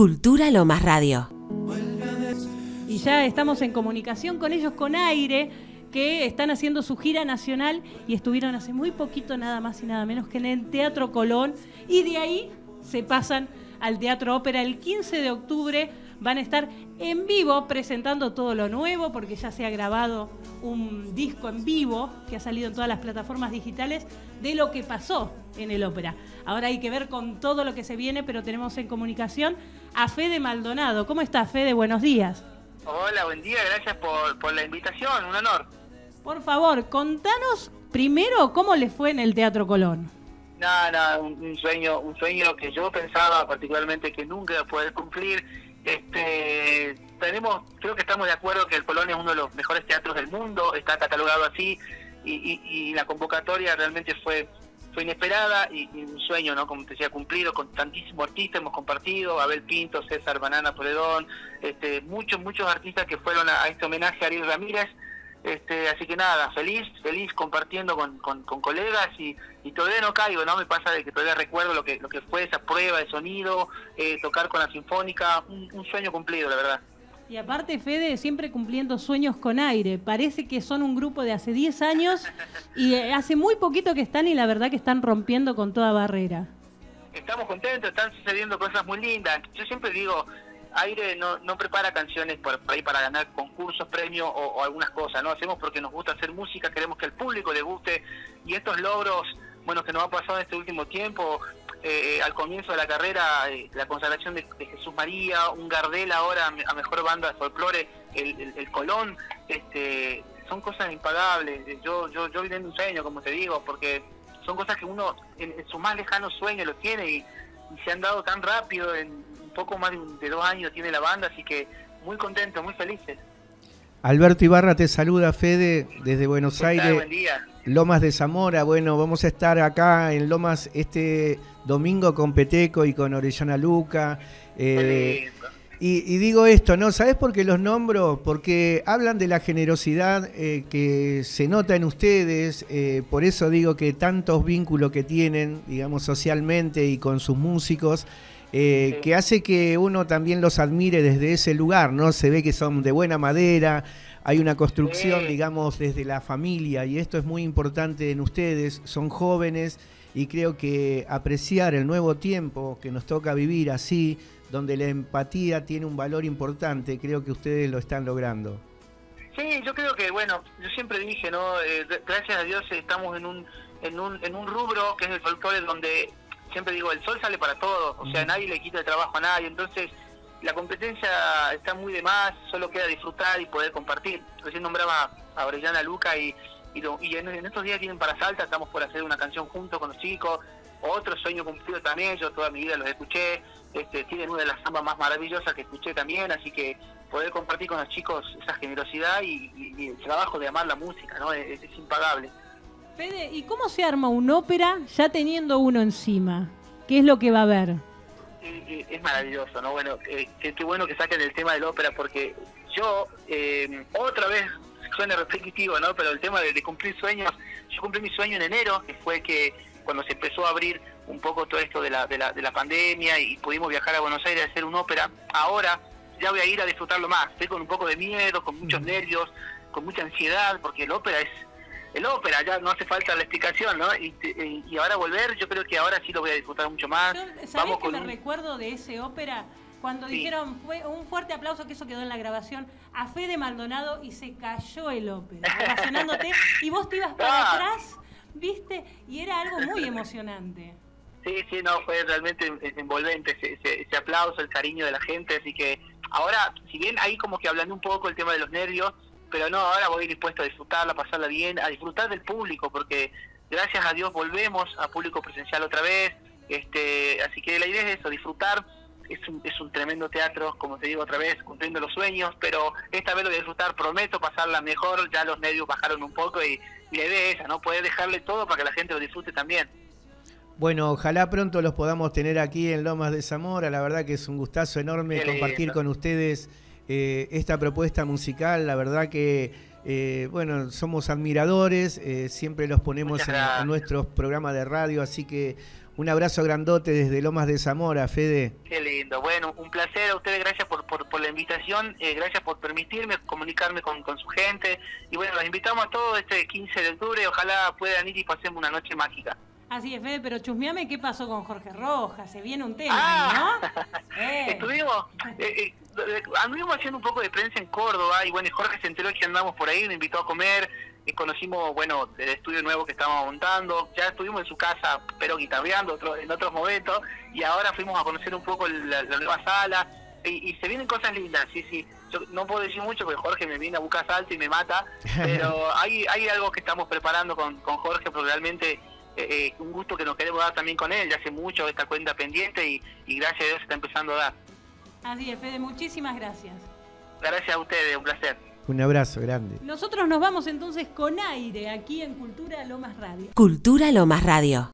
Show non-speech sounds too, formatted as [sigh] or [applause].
Cultura Lomas Radio. Y ya estamos en comunicación con ellos con aire que están haciendo su gira nacional y estuvieron hace muy poquito nada más y nada menos que en el Teatro Colón y de ahí se pasan al Teatro Ópera el 15 de octubre. Van a estar en vivo presentando todo lo nuevo porque ya se ha grabado un disco en vivo que ha salido en todas las plataformas digitales de lo que pasó en el ópera. Ahora hay que ver con todo lo que se viene, pero tenemos en comunicación a Fede Maldonado. ¿Cómo está Fede? Buenos días. Hola, buen día, gracias por, por la invitación, un honor. Por favor, contanos primero cómo le fue en el Teatro Colón. Nada, nada, un, un sueño, un sueño que yo pensaba particularmente que nunca iba a poder cumplir. Este, tenemos, creo que estamos de acuerdo que el Colón es uno de los mejores teatros del mundo, está catalogado así y, y, y la convocatoria realmente fue fue inesperada y, un sueño, ¿no? Como te decía, cumplido con tantísimos artistas, hemos compartido, Abel Pinto, César Banana Poledón, este, muchos, muchos artistas que fueron a, a este homenaje a Ariel Ramírez, este, así que nada, feliz, feliz compartiendo con, con, con, colegas y, y todavía no caigo, ¿no? Me pasa de que todavía recuerdo lo que, lo que fue esa prueba de sonido, eh, tocar con la Sinfónica, un, un sueño cumplido, la verdad. Y aparte, Fede, siempre cumpliendo sueños con aire. Parece que son un grupo de hace 10 años y eh, hace muy poquito que están y la verdad que están rompiendo con toda barrera. Estamos contentos, están sucediendo cosas muy lindas. Yo siempre digo, Aire no, no prepara canciones por, por ahí para ganar concursos, premios o, algunas cosas, ¿no? Hacemos porque nos gusta hacer música, queremos que al público le guste y estos logros, bueno, que nos ha pasado en este último tiempo, eh, al comienzo de la carrera, eh, la consagración de, Jesús María, un Gardel ahora a mejor banda de folclore, el, el, Colón, este, son cosas impagables. Yo, yo, yo viví en un sueño, como te digo, porque son cosas que uno en, en su más lejano sueño lo tiene y, y, se han dado tan rápido, en poco más de, un, de dos años tiene la banda, así que muy contento, muy felices. Alberto Ibarra te saluda, Fede, desde Buenos Aires. Buen día. Lomas de Zamora, bueno, vamos a estar acá en Lomas este domingo con Peteco y con Orellana Luca. Eh, y, y, digo esto, ¿no? ¿Sabes por qué los nombro? Porque hablan de la generosidad eh, que se nota en ustedes, eh, por eso digo que tantos vínculos que tienen, digamos, socialmente y con sus músicos, eh, sí. que hace que uno también los admire desde ese lugar, ¿no? Se ve que son de buena madera, hay una construcción, sí. digamos, desde la familia y esto es muy importante en ustedes, son jóvenes y creo que apreciar el nuevo tiempo que nos toca vivir así, donde la empatía tiene un valor importante, creo que ustedes lo están logrando. Sí, yo creo que, bueno, yo siempre dije, ¿no? Eh, gracias a Dios estamos en un, en un, en un rubro que es el folclore donde siempre digo, el sol sale para todos, o sea, nadie le quita el trabajo a nadie, entonces la competencia está muy de más, solo queda disfrutar y poder compartir. Recién nombraba a Orellana Luca y, y, lo, y en, en, estos días tienen para Salta, estamos por hacer una canción junto con los chicos, otro sueño cumplido también, yo toda mi vida los escuché, este, tienen una de las zambas más maravillosas que escuché también, así que poder compartir con los chicos esa generosidad y, y, y el trabajo de amar la música, ¿no? Es, es impagable. Fede, ¿y cómo se arma una ópera ya teniendo uno encima? ¿Qué es lo que va a haber? Es maravilloso, ¿no? Bueno, eh, qué, qué, bueno que saquen el tema de la ópera porque yo, eh, otra vez, suena repetitivo, ¿no? Pero el tema de, de, cumplir sueños, yo cumplí mi sueño en enero, que fue que cuando se empezó a abrir un poco todo esto de la, de la, de la pandemia y pudimos viajar a Buenos Aires a hacer una ópera, ahora ya voy a ir a disfrutarlo más. Estoy con un poco de miedo, con muchos nervios, con mucha ansiedad, porque la ópera es el ópera, ya no hace falta la explicación, ¿no? Y, y, ahora volver, yo creo que ahora sí lo voy a disfrutar mucho más. ¿Sabés Vamos que con me un... recuerdo de ese ópera? Cuando sí. dijeron, fue un fuerte aplauso, que eso quedó en la grabación, a Fede Maldonado y se cayó el ópera, [laughs] relacionándote, y vos te ibas para ah. atrás, ¿viste? Y era algo muy emocionante. Sí, sí, no, fue realmente envolvente ese, ese, ese aplauso, el cariño de la gente, así que ahora, si bien ahí como que hablando un poco el tema de los nervios, pero no, ahora voy dispuesto a disfrutarla, a pasarla bien, a disfrutar del público, porque gracias a Dios volvemos a público presencial otra vez, este, así que la idea es eso, disfrutar, es un, es un tremendo teatro, como te digo otra vez, cumpliendo los sueños, pero esta vez lo voy a disfrutar, prometo pasarla mejor, ya los nervios bajaron un poco y, y la idea es esa, ¿no? Poder dejarle todo para que la gente lo disfrute también. Bueno, ojalá pronto los podamos tener aquí en Lomas de Zamora, la verdad que es un gustazo enorme compartir con ustedes eh, esta propuesta musical, la verdad que, eh, bueno, somos admiradores, eh, siempre los ponemos en, en, nuestros programas de radio, así que Un abrazo grandote desde Lomas de Zamora, Fede. Qué lindo. Bueno, un placer a ustedes. Gracias por, por, la invitación. Eh, gracias por permitirme comunicarme con, con, su gente. Y bueno, los invitamos a todos este 15 de octubre. Ojalá puedan ir y pasemos una noche mágica. Así es, Fede, pero chusmeame qué pasó con Jorge Rojas. Se viene un tema, ah, ¿no? [laughs] Eh. Estuvimos, eh, anduvimos haciendo un poco de prensa en Córdoba y bueno, Jorge se enteró que andamos por ahí, me invitó a comer conocimos, bueno, el estudio nuevo que estábamos montando, ya estuvimos en su casa, pero guitarreando otro, en otros momentos, y ahora fuimos a conocer un poco la, nueva sala, y, se vienen cosas lindas, sí, sí. Yo no puedo decir mucho porque Jorge me viene a buscar salto y me mata, [laughs] pero hay, hay algo que estamos preparando con, con Jorge, porque realmente eh, eh, un gusto que nos queremos dar también con él, ya hace mucho esta cuenta pendiente y, y gracias a Dios se está empezando a dar. Así es, Fede, muchísimas gracias. Gracias a ustedes, un placer. Un abrazo grande. Nosotros nos vamos entonces con aire aquí en Cultura Lomas Radio. Cultura Lomas Radio.